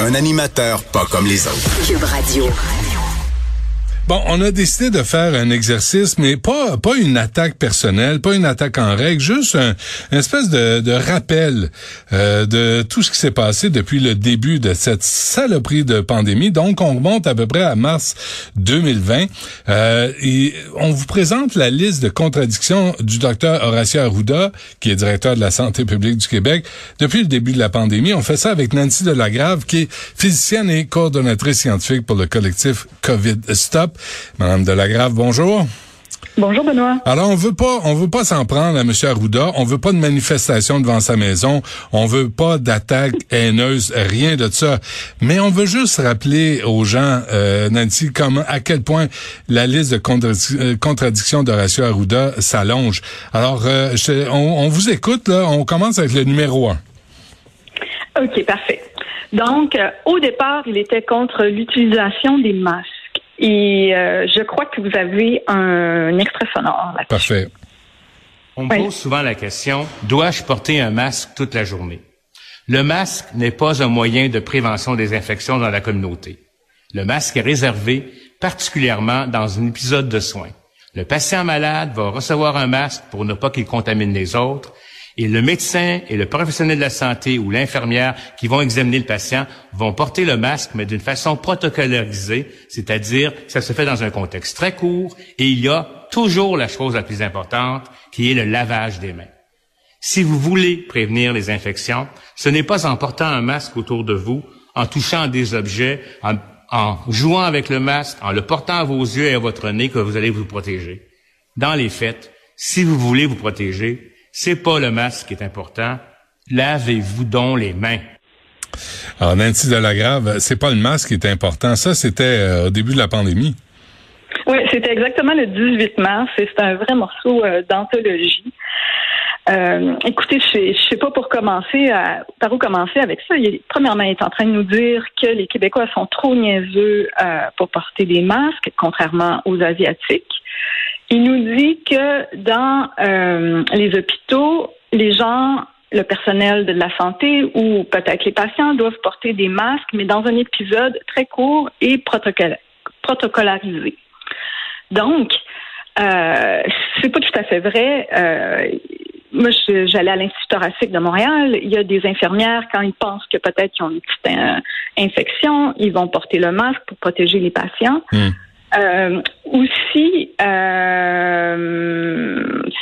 Un animateur pas comme les autres. Bon, on a décidé de faire un exercice, mais pas pas une attaque personnelle, pas une attaque en règle, juste un une espèce de, de rappel euh, de tout ce qui s'est passé depuis le début de cette saloperie de pandémie. Donc, on remonte à peu près à mars 2020 euh, et on vous présente la liste de contradictions du docteur Horacio Arruda, qui est directeur de la santé publique du Québec depuis le début de la pandémie. On fait ça avec Nancy Delagrave, qui est physicienne et coordonnatrice scientifique pour le collectif COVID Stop. Madame Delagrave, bonjour. Bonjour Benoît. Alors on veut pas, on veut pas s'en prendre à M. Arruda. On veut pas de manifestation devant sa maison. On veut pas d'attaque haineuse, rien de ça. Mais on veut juste rappeler aux gens, euh, Nancy, comment, à quel point la liste de euh, contradictions d'Horacio Arruda s'allonge. Alors, euh, on, vous écoute là. On commence avec le numéro un. Ok, parfait. Donc, au départ, il était contre l'utilisation des masques. Et euh, je crois que vous avez un, extrait sonore là Parfait. On me pose souvent la question, dois-je porter un masque toute la journée? Le masque n'est pas un moyen de prévention des infections dans la communauté. Le masque est réservé particulièrement dans un épisode de soins. Le patient malade va recevoir un masque pour ne pas qu'il contamine les autres et le médecin et le professionnel de la santé ou l'infirmière qui vont examiner le patient vont porter le masque, mais d'une façon protocolarisée, c'est-à-dire que ça se fait dans un contexte très court et il y a toujours la chose la plus importante qui est le lavage des mains. Si vous voulez prévenir les infections, ce n'est pas en portant un masque autour de vous, en touchant des objets, en, en jouant avec le masque, en le portant à vos yeux et à votre nez que vous allez vous protéger. Dans les faits, si vous voulez vous protéger, c'est pas le masque qui est important. Lavez-vous donc les mains. Alors, Nancy Delagrave, c'est pas le masque qui est important. Ça, c'était euh, au début de la pandémie. Oui, c'était exactement le 18 mars et c'est un vrai morceau euh, d'anthologie. Euh, écoutez, je ne sais pas pour commencer par où commencer avec ça. Il, premièrement, il est en train de nous dire que les Québécois sont trop niaiseux pour porter des masques, contrairement aux Asiatiques. Il nous dit que dans euh, les hôpitaux, les gens, le personnel de la santé ou peut-être les patients doivent porter des masques, mais dans un épisode très court et protocolarisé. Donc, euh, c'est pas tout à fait vrai. Euh, moi, j'allais à l'Institut thoracique de Montréal. Il y a des infirmières, quand ils pensent que peut-être qu'ils ont une petite euh, infection, ils vont porter le masque pour protéger les patients. Hmm. Euh, aussi, euh,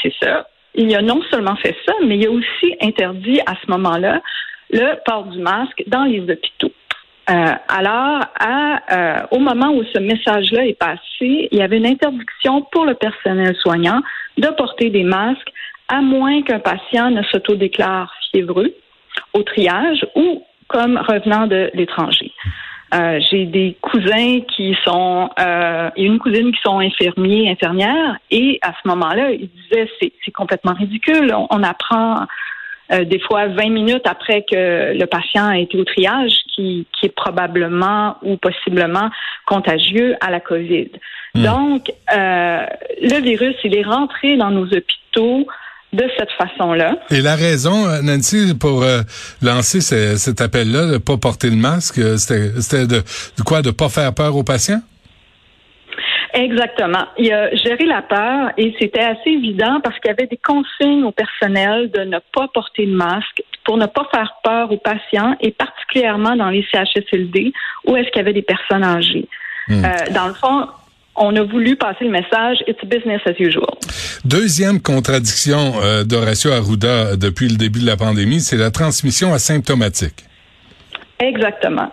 c'est ça. Il a non seulement fait ça, mais il a aussi interdit à ce moment-là le port du masque dans les hôpitaux. Euh, alors, à, au moment où ce message-là est passé, il y avait une interdiction pour le personnel soignant de porter des masques, à moins qu'un patient ne s'autodéclare fiévreux au triage ou comme revenant de l'étranger. Euh, j'ai des cousins qui sont euh, et une cousine qui sont infirmiers, infirmières, et à ce moment-là, ils disaient c'est, complètement ridicule. On, apprend euh, des fois 20 minutes après que le patient a été au triage qui, qui est probablement ou possiblement contagieux à la COVID. Hmm. Donc, euh, le virus, il est rentré dans nos hôpitaux de cette façon-là. Et la raison, euh, Nancy, pour euh, lancer cet appel-là, de ne pas porter le masque, euh, c'était de, de quoi? De pas faire peur aux patients? Exactement. Il a géré la peur et c'était assez évident parce qu'il y avait des consignes au personnel de ne pas porter de masque pour ne pas faire peur aux patients et particulièrement dans les CHSLD où est-ce qu'il y avait des personnes âgées. Hmm. dans le fond, on a voulu passer le message It's business as usual. Deuxième contradiction euh, d'Horacio Arruda depuis le début de la pandémie, c'est la transmission asymptomatique. Exactement.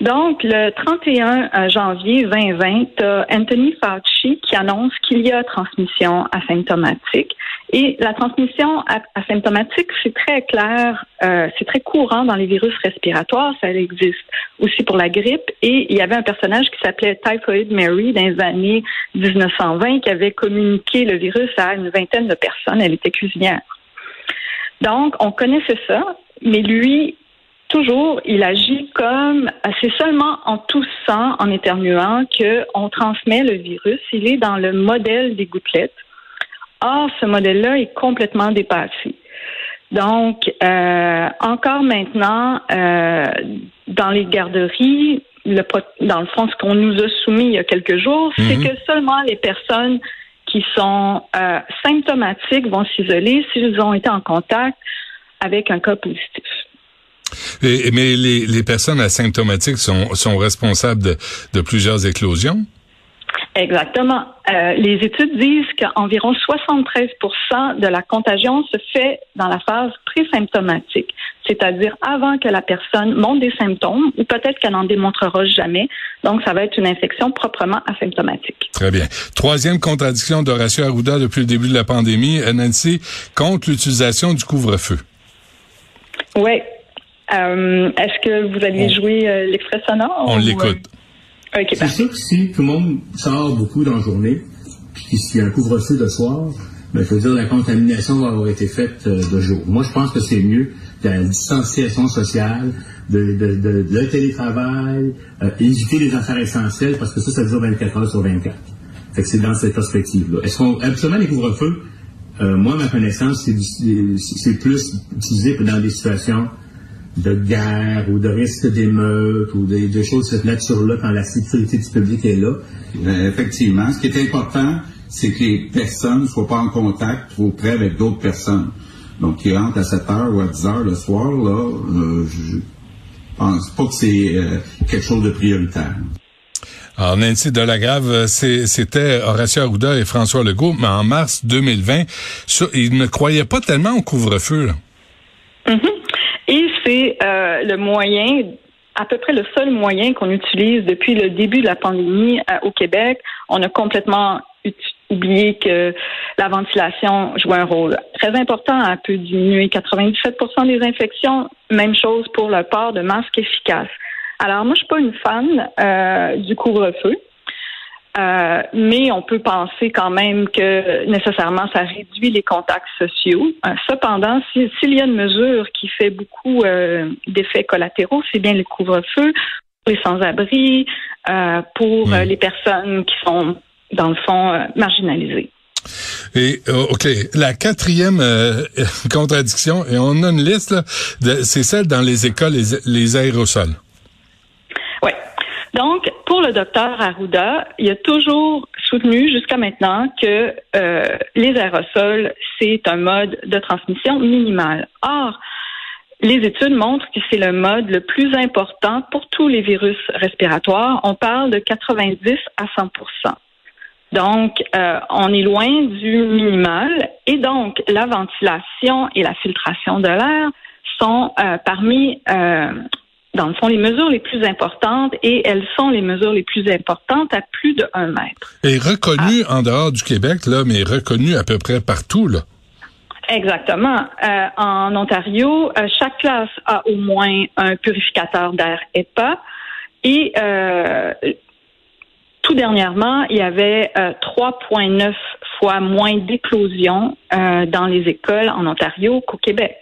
Donc, le 31 euh, janvier 2020, tu as Anthony Fauci qui annonce qu'il y a transmission asymptomatique. Et la transmission asymptomatique, c'est très clair, euh, c'est très courant dans les virus respiratoires, ça existe aussi pour la grippe. Et il y avait un personnage qui s'appelait Typhoid Mary dans les années 1920 qui avait communiqué le virus à une vingtaine de personnes. Elle était cuisinière. Donc, on connaissait ça, mais lui, toujours, il agit comme c'est seulement en toussant, en éternuant qu'on transmet le virus. Il est dans le modèle des gouttelettes. Or, ce modèle-là est complètement dépassé. Donc, euh, encore maintenant, euh, dans les garderies, le, dans le fond, ce qu'on nous a soumis il y a quelques jours, c'est mhm. que seulement les personnes qui sont euh, symptomatiques vont s'isoler s'ils ont été en contact avec un cas positif. Mais les, les, personnes asymptomatiques sont, sont responsables de, de plusieurs éclosions? Exactement. Euh, les études disent qu'environ 73 de la contagion se fait dans la phase présymptomatique, c'est-à-dire avant que la personne monte des symptômes ou peut-être qu'elle n'en démontrera jamais. Donc, ça va être une infection proprement asymptomatique. Très bien. Troisième contradiction d'Horacio Arruda depuis le début de la pandémie, Nancy, contre l'utilisation du couvre-feu. Oui. Euh, est-ce que vous allez jouer euh, l'extrait sonore? On l'écoute. C'est sûr que si tout le monde sort beaucoup dans la journée, puis s'il y a un couvre-feu de soir, ben, je veux dire, la contamination va avoir été faite euh, de jour. Moi, je pense que c'est mieux de la distanciation sociale, de, de, de, le télétravail, euh, éviter les affaires essentielles, parce que ça, ça dure 24 heures sur 24. Fait que c'est dans cette perspective-là. Est-ce qu'on, absolument, les couvre-feux, euh, moi, ma connaissance, c'est plus utilisé dans des situations de guerre ou de risque d'émeute ou des, choses de cette nature-là quand la sécurité du public est là. Euh, effectivement. Ce qui est important, c'est que les personnes ne soient pas en contact trop près avec d'autres personnes. Donc, qui rentrent à 7 heures ou à 10 heures le soir, là, euh, je pense pas que c'est euh, quelque chose de prioritaire. Alors, Nancy Delagrave, c'était Horacio Arruda et François Legault, mais en mars 2020, ils ne croyaient pas tellement au couvre-feu. Et c'est euh, le moyen, à peu près le seul moyen qu'on utilise depuis le début de la pandémie euh, au Québec. On a complètement oublié que la ventilation joue un rôle très important. Elle peut diminuer 97% des infections. Même chose pour le port de masques efficaces. Alors, moi, je suis pas une fan euh, du couvre-feu. Euh, mais on peut penser quand même que nécessairement ça réduit les contacts sociaux. Euh, cependant, s'il y a une mesure qui fait beaucoup euh, d'effets collatéraux, c'est bien le couvre-feu pour les sans-abri, pour les personnes qui sont dans le fond marginalisées. Et ok, la quatrième contradiction, et on a une liste, c'est celle dans les écoles, les, les aérosols. Donc, pour le docteur Arruda, il a toujours soutenu jusqu'à maintenant que euh, les aérosols, c'est un mode de transmission minimal. Or, les études montrent que c'est le mode le plus important pour tous les virus respiratoires. On parle de 90 à 100% donc, euh, on est loin du minimal et donc la ventilation et la filtration de l'air sont euh, parmi dans le fond, les mesures les plus importantes et elles sont les mesures les plus importantes à plus de un mètre. Et reconnues ah. en dehors du Québec, là, mais reconnues à peu près partout, là. Exactement. Euh, en Ontario, euh, chaque classe a au moins un purificateur d'air EPA et euh, tout dernièrement, il y avait 3,9 fois moins d'éclosions dans les écoles en Ontario qu'au Québec.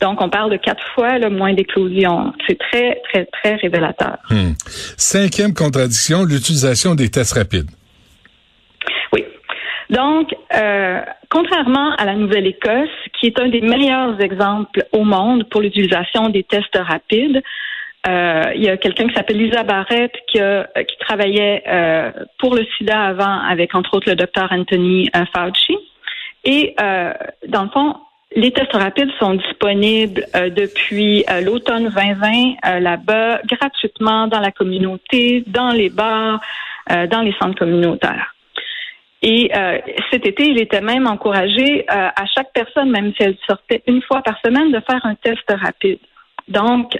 Donc, on parle de quatre fois le moins d'éclosion. C'est très, très, très révélateur. Hmm. Cinquième contradiction, l'utilisation des tests rapides. Oui. Donc, euh, contrairement à la Nouvelle-Écosse, qui est un des meilleurs exemples au monde pour l'utilisation des tests rapides, euh, il y a quelqu'un qui s'appelle Lisa Barrett qui, qui travaillait euh, pour le sida avant avec entre autres le docteur Anthony Fauci. Et dans le fond, les tests rapides sont disponibles euh, depuis euh, l'automne 2020 euh, là-bas, gratuitement dans la communauté, dans les bars, dans les centres communautaires. Et cet été, il était même encouragé à chaque personne, même si elle sortait une fois par semaine, de faire un test rapide. Donc,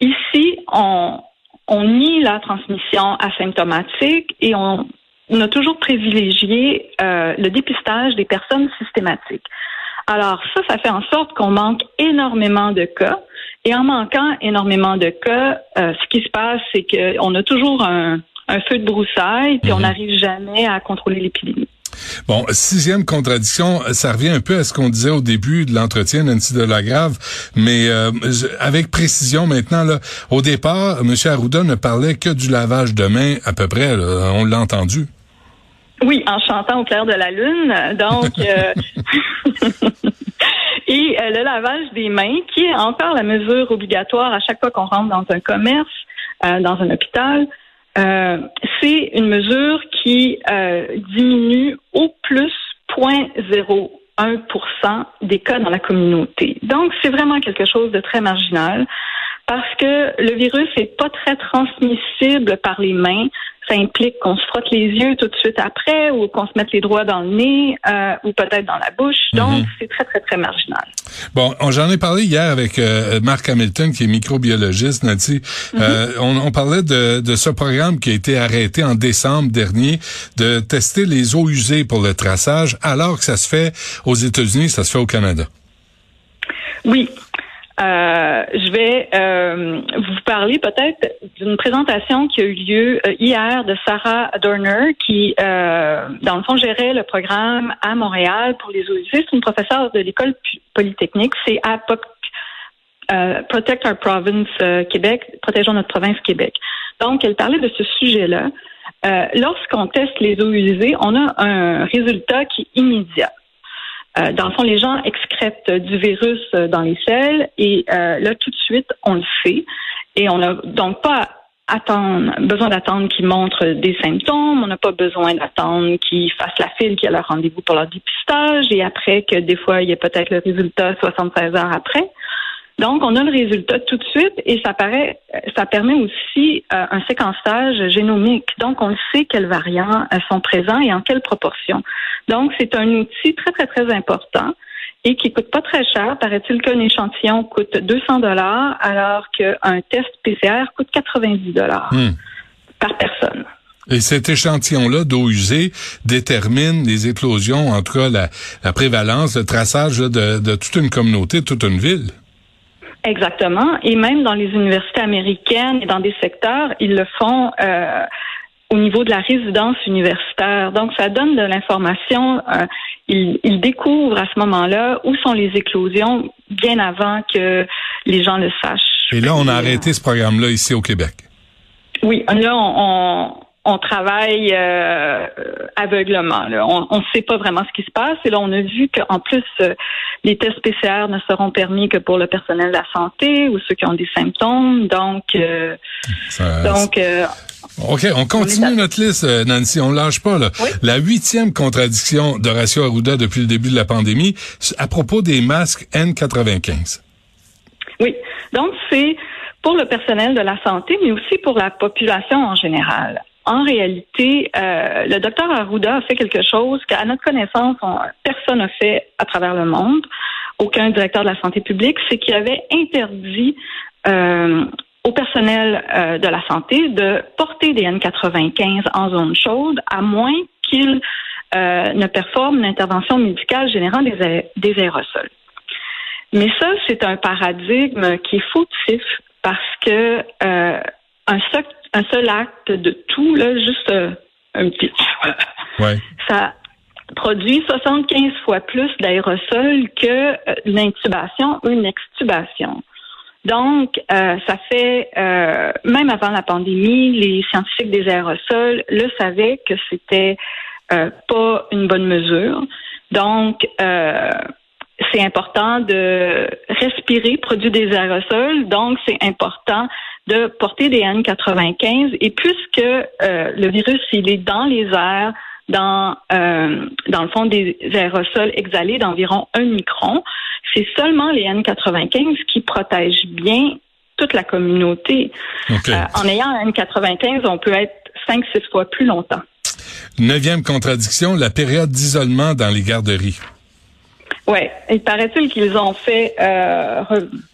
ici, on, on nie la transmission asymptomatique et on, on a toujours privilégié le dépistage des personnes systématiques. Alors ça, ça fait en sorte qu'on manque énormément de cas. Et en manquant énormément de cas, euh, ce qui se passe, c'est qu'on a toujours un, feu de broussailles, puis on mhm. n'arrive jamais à contrôler l'épidémie. Bon, sixième contradiction, ça revient un peu à ce qu'on disait au début de l'entretien Nancy Delagrave, mais euh, avec précision maintenant. Là, au départ, M. Arruda ne parlait que du lavage de mains à peu près. on l'a entendu. Oui, en chantant au clair de la lune. Donc, euh, Et le lavage des mains, qui est encore la mesure obligatoire à chaque fois qu'on rentre dans un commerce, dans un hôpital, c'est une mesure qui diminue au plus 0,01% des cas dans la communauté. Donc, c'est vraiment quelque chose de très marginal parce que le virus n'est pas très transmissible par les mains. Ça implique qu'on se frotte les yeux tout de suite après ou qu'on se mette les doigts dans le nez euh, ou peut-être dans la bouche. Mhm. Donc, c'est très, très, très marginal. Bon, j'en ai parlé hier avec euh, Marc Hamilton, qui est microbiologiste. Mhm. euh, on, on, parlait de, de ce programme qui a été arrêté en décembre dernier de tester les eaux usées pour le traçage, alors que ça se fait aux États-Unis, ça se fait au Canada. Oui, euh, je vais euh, vous parler peut-être d'une présentation qui a eu lieu euh, hier de Sarah Dorner, qui, dans le fond, gérait le programme à Montréal pour les. C'est une professeure de l'école polytechnique. C'est à Protect Our Province Québec, protégeons notre province Québec. Donc, elle parlait de ce sujet-là. Lorsqu'on teste les eaux usées, on a un résultat qui est immédiat. Euh, dans le fond, les gens excrètent du virus euh, dans les selles et euh, là, tout de suite, on le fait. Et on n'a donc pas attendre, besoin d'attendre qu'ils montrent des symptômes. On n'a pas besoin d'attendre qu'ils fassent la file, qu'il y a leur rendez-vous pour leur dépistage et après que des fois, il y a peut-être le résultat 76 heures après. Donc, on a le résultat tout de suite et ça paraît, ça permet aussi euh, un séquençage génomique. Donc, on sait quels variants euh, sont présents et en quelle proportion. Donc, c'est un outil très, très, très important et qui coûte pas très cher. Paraît-il qu'un échantillon coûte 200 dollars alors qu'un test PCR coûte 90 dollars hmm. par personne. Et cet échantillon-là d'eau usée détermine les éclosions, en tout cas la, prévalence, le traçage de, de toute une communauté, de toute une ville. Exactement. Et même dans les universités américaines et dans des secteurs, ils le font euh, au niveau de la résidence universitaire. Donc, ça donne de l'information. Euh, ils, ils, découvrent à ce moment-là où sont les éclosions bien avant que les gens le sachent. Et là, on a arrêté ce programme-là ici au Québec. Oui, là, on, on travaille euh, aveuglement. On ne sait pas vraiment ce qui se passe. Et là, on a vu qu'en plus, euh, les tests PCR ne seront permis que pour le personnel de la santé ou ceux qui ont des symptômes. Donc, euh, donc. OK, on continue notre liste, Nancy. On lâche pas là. La huitième contradiction d'Horacio Arruda depuis le début de la pandémie à propos des masques N95. Oui, donc c'est pour le personnel de la santé, mais aussi pour la population en général en réalité, euh, le docteur Arruda a fait quelque chose qu'à notre connaissance, personne n'a fait à travers le monde, aucun directeur de la santé publique, c'est qu'il avait interdit euh, au personnel euh, de la santé de porter des N95 en zone chaude, à moins qu'il ne performe une intervention médicale générant des, des aérosols. Mais ça, c'est un paradigme qui est fautif parce que un, un seul acte de tout, là, juste euh, un petit. Ça produit 75 fois plus d'aérosols que euh, l'intubation ou une extubation. Donc, euh, ça fait, même avant la pandémie, les scientifiques des aérosols le savaient que c'était pas une bonne mesure. Donc, c'est important de respirer, produire des aérosols. Donc, c'est important de porter des N95. Et puisque euh, le virus, il est dans les airs, dans, euh, dans le fond des aérosols exhalés d'environ un micron, c'est seulement les N95 qui protègent bien toute la communauté. Euh, en ayant un N95, on peut être 5-6 fois plus longtemps. Neuvième contradiction, la période d'isolement dans les garderies. Oui, il paraît-il qu'ils ont fait, euh,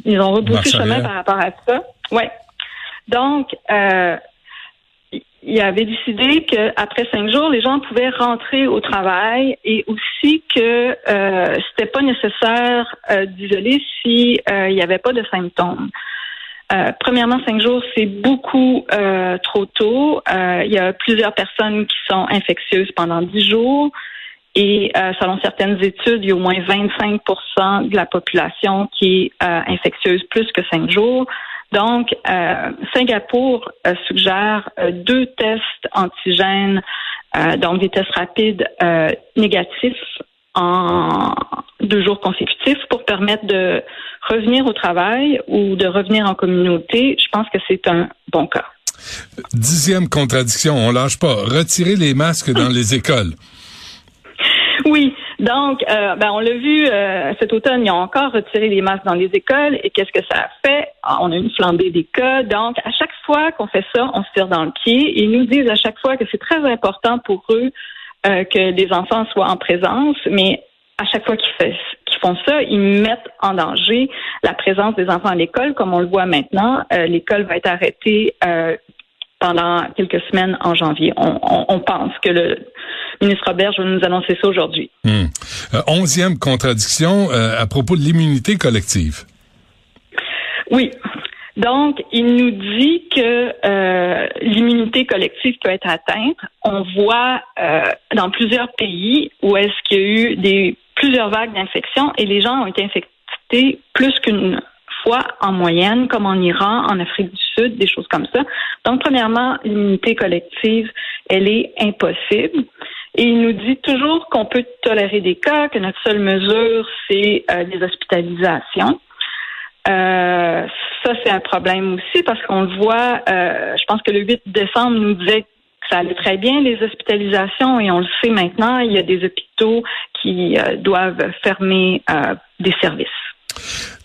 ils ont rebouché chemin par rapport à ça? Oui, donc, euh, il avait décidé qu'après cinq jours, les gens pouvaient rentrer au travail et aussi que euh, c'était pas nécessaire euh, d'isoler s'il euh, n'y avait pas de symptômes. Euh, premièrement, cinq jours, c'est beaucoup trop tôt. il y a plusieurs personnes qui sont infectieuses pendant dix jours. Et selon certaines études, il y a au moins 25% de la population qui est infectieuse plus que cinq jours. Donc, euh, Singapour euh, suggère euh, deux tests antigènes, donc des tests rapides négatifs en deux jours consécutifs pour permettre de revenir au travail ou de revenir en communauté, je pense que c'est un bon cas. Dixième contradiction, on lâche pas. Retirer les masques dans les écoles. Oui, donc, euh, ben, on l'a vu euh, cet automne, ils ont encore retiré les masques dans les écoles. Et qu'est-ce que ça a fait? Ah, on a une flambée des cas. Donc, à chaque fois qu'on fait ça, on se tire dans le pied. Ils nous disent à chaque fois que c'est très important pour eux euh, que les enfants soient en présence, mais à chaque fois qu'ils font ça, ils mettent en danger la présence des enfants à l'école, comme on le voit maintenant. l'école va être arrêtée pendant quelques semaines en janvier. On, pense que le ministre Robert va nous annoncer ça aujourd'hui. Hmm. Euh, onzième contradiction euh, à propos de l'immunité collective. Oui. Donc, il nous dit que euh, l'immunité collective peut être atteinte. On voit dans plusieurs pays où est-ce qu'il y a eu des plusieurs vagues d'infection et les gens ont été infectés plus qu'une fois en moyenne, comme en Iran, en Afrique du Sud, des choses comme ça. Donc, premièrement, l'immunité collective, elle est impossible. Et il nous dit toujours qu'on peut tolérer des cas, que notre seule mesure, c'est euh, les hospitalisations. Euh, ça, c'est un problème aussi parce qu'on le voit, euh, je pense que le 8 décembre nous disait que ça allait très bien, les hospitalisations, et on le sait maintenant, il y a des hôpitaux qui doivent fermer des services.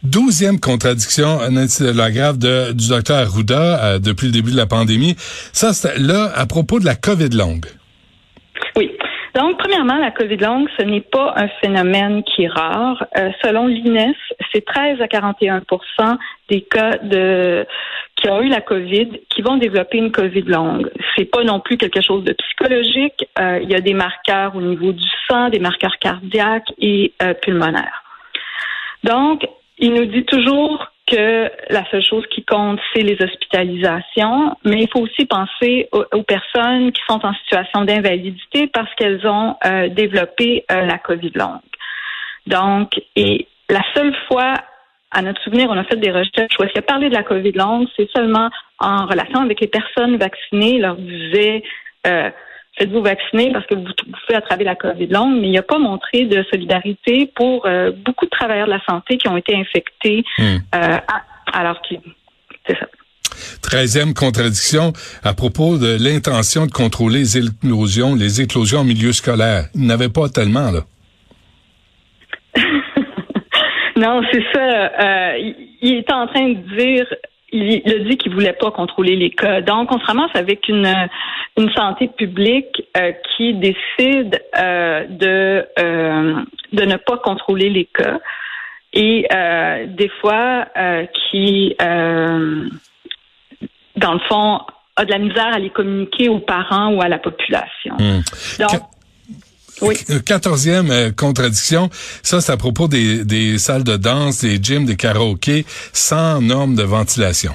Douzième contradiction, la grave de, du docteur Arruda euh, depuis le début de la pandémie. Ça, c'est là à propos de la COVID longue. Oui. Donc, premièrement, la COVID longue, ce n'est pas un phénomène qui est rare. Euh, selon l'INES, c'est 13 à 41 des cas de qui ont eu la COVID qui vont développer une COVID longue. C'est pas non plus quelque chose de psychologique. Euh, il y a des marqueurs au niveau du sang, des marqueurs cardiaques et pulmonaires. Donc, il nous dit toujours que la seule chose qui compte, c'est les hospitalisations, mais il faut aussi penser aux, personnes qui sont en situation d'invalidité parce qu'elles ont euh, développé euh, la COVID longue. Donc, et la seule fois, à notre souvenir, on a fait des recherches où est-ce a parlé de la COVID longue, c'est seulement en relation avec les personnes vaccinées, leur disait euh, faites-vous vacciner parce que vous, pouvez attraper la COVID longue, mais il n'a pas montré de solidarité pour euh, beaucoup de travailleurs de la santé qui ont été infectés hmm. euh, alors qu'ils... C'est ça. Treizième contradiction à propos de l'intention de contrôler les éclosions, les éclosions en milieu scolaire. Il n'avait pas tellement, là. non, c'est ça. Euh, il est en train de dire il a dit qu'il voulait pas contrôler les cas. Donc, on se ramasse avec une, une santé publique euh, qui décide euh, de euh, de ne pas contrôler les cas et des fois qui, dans le fond, a de la misère à les communiquer aux parents ou à la population. Hmm. Donc, oui. Quatorzième contradiction, ça c'est à propos des, des salles de danse, des gyms, des karaokés sans normes de ventilation.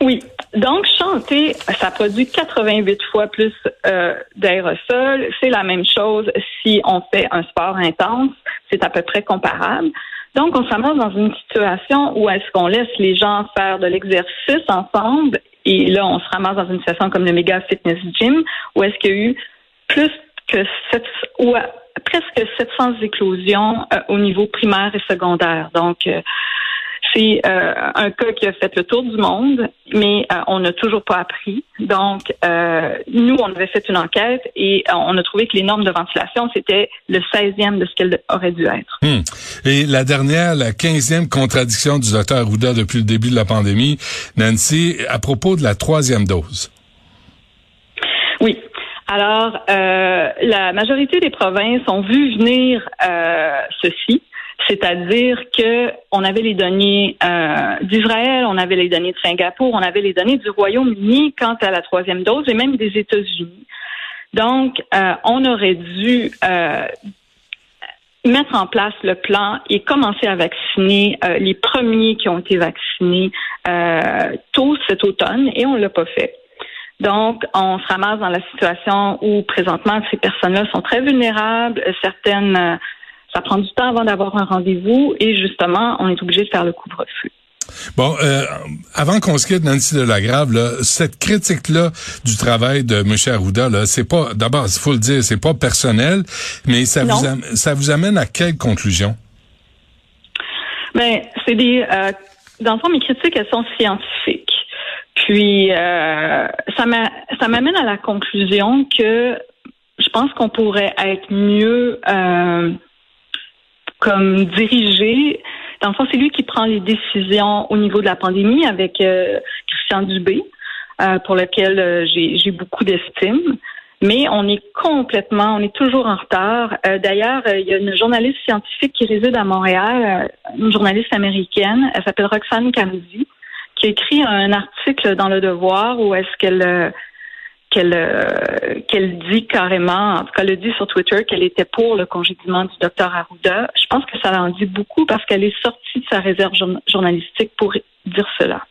Oui, donc, chanter, ça produit 88 fois plus euh, d'aérosols. C'est la même chose si on fait un sport intense. C'est à peu près comparable. Donc, on se ramasse dans une situation où est-ce qu'on laisse les gens faire de l'exercice ensemble et là, on se ramasse dans une situation comme le Mega Fitness Gym où est-ce qu'il y a eu plus que 7 ou presque 700 éclosions euh, au niveau primaire et secondaire. Donc, euh, c'est euh, un cas qui a fait le tour du monde, mais euh, on n'a toujours pas appris. Donc, euh, nous, on avait fait une enquête et on a trouvé que les normes de ventilation, c'était le 16e de ce qu'elles auraient dû être. Hmm. Et la dernière, la 15e contradiction du docteur Arruda depuis le début de la pandémie, Nancy, à propos de la troisième dose. Oui. Alors, la majorité des provinces ont vu venir ceci c'est-à-dire que on avait les données euh, d'Israël, on avait les données de Singapour, on avait les données du Royaume-Uni quant à la troisième dose et même des États-Unis. Donc, euh, on aurait dû euh, mettre en place le plan et commencer à vacciner les premiers qui ont été vaccinés tôt cet automne et on l'a pas fait. Donc, on se ramasse dans la situation où présentement ces personnes-là sont très vulnérables. Certaines ça prend du temps avant d'avoir un rendez-vous et justement, on est obligé de faire le couvre-feu. Bon, euh, avant qu'on se quitte, Nancy Delagrave, là, cette critique-là du travail de M. Arruda, là, c'est pas, d'abord, il faut le dire, c'est pas personnel, mais ça vous, ça vous amène à quelle conclusion? Ben, c'est des, euh, dans le fond, mes critiques, elles sont scientifiques. Puis, euh, ça m'amène à la conclusion que je pense qu'on pourrait être mieux euh, comme dirigé. Dans le fond, c'est lui qui prend les décisions au niveau de la pandémie avec euh, Christian Dubé, euh, pour lequel euh, j'ai beaucoup d'estime. Mais on est complètement, on est toujours en retard. D'ailleurs, il y a une journaliste scientifique qui réside à Montréal, une journaliste américaine, elle s'appelle Roxane Camzi, qui a écrit un article dans Le Devoir où est-ce qu'elle qu'elle euh, qu'elle dit carrément, en tout cas, elle dit sur Twitter qu'elle était pour le congédiement du docteur Arruda. Je pense que ça en dit beaucoup parce qu'elle est sortie de sa réserve journalistique pour dire cela.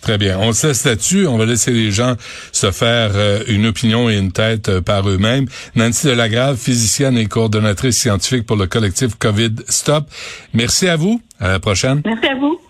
Très bien. On se là-dessus. On va laisser les gens se faire euh, une opinion et une tête euh, par eux-mêmes. Nancy Delagrave, physicienne et coordonnatrice scientifique pour le collectif COVID Stop. Merci à vous. À la prochaine. Merci à vous.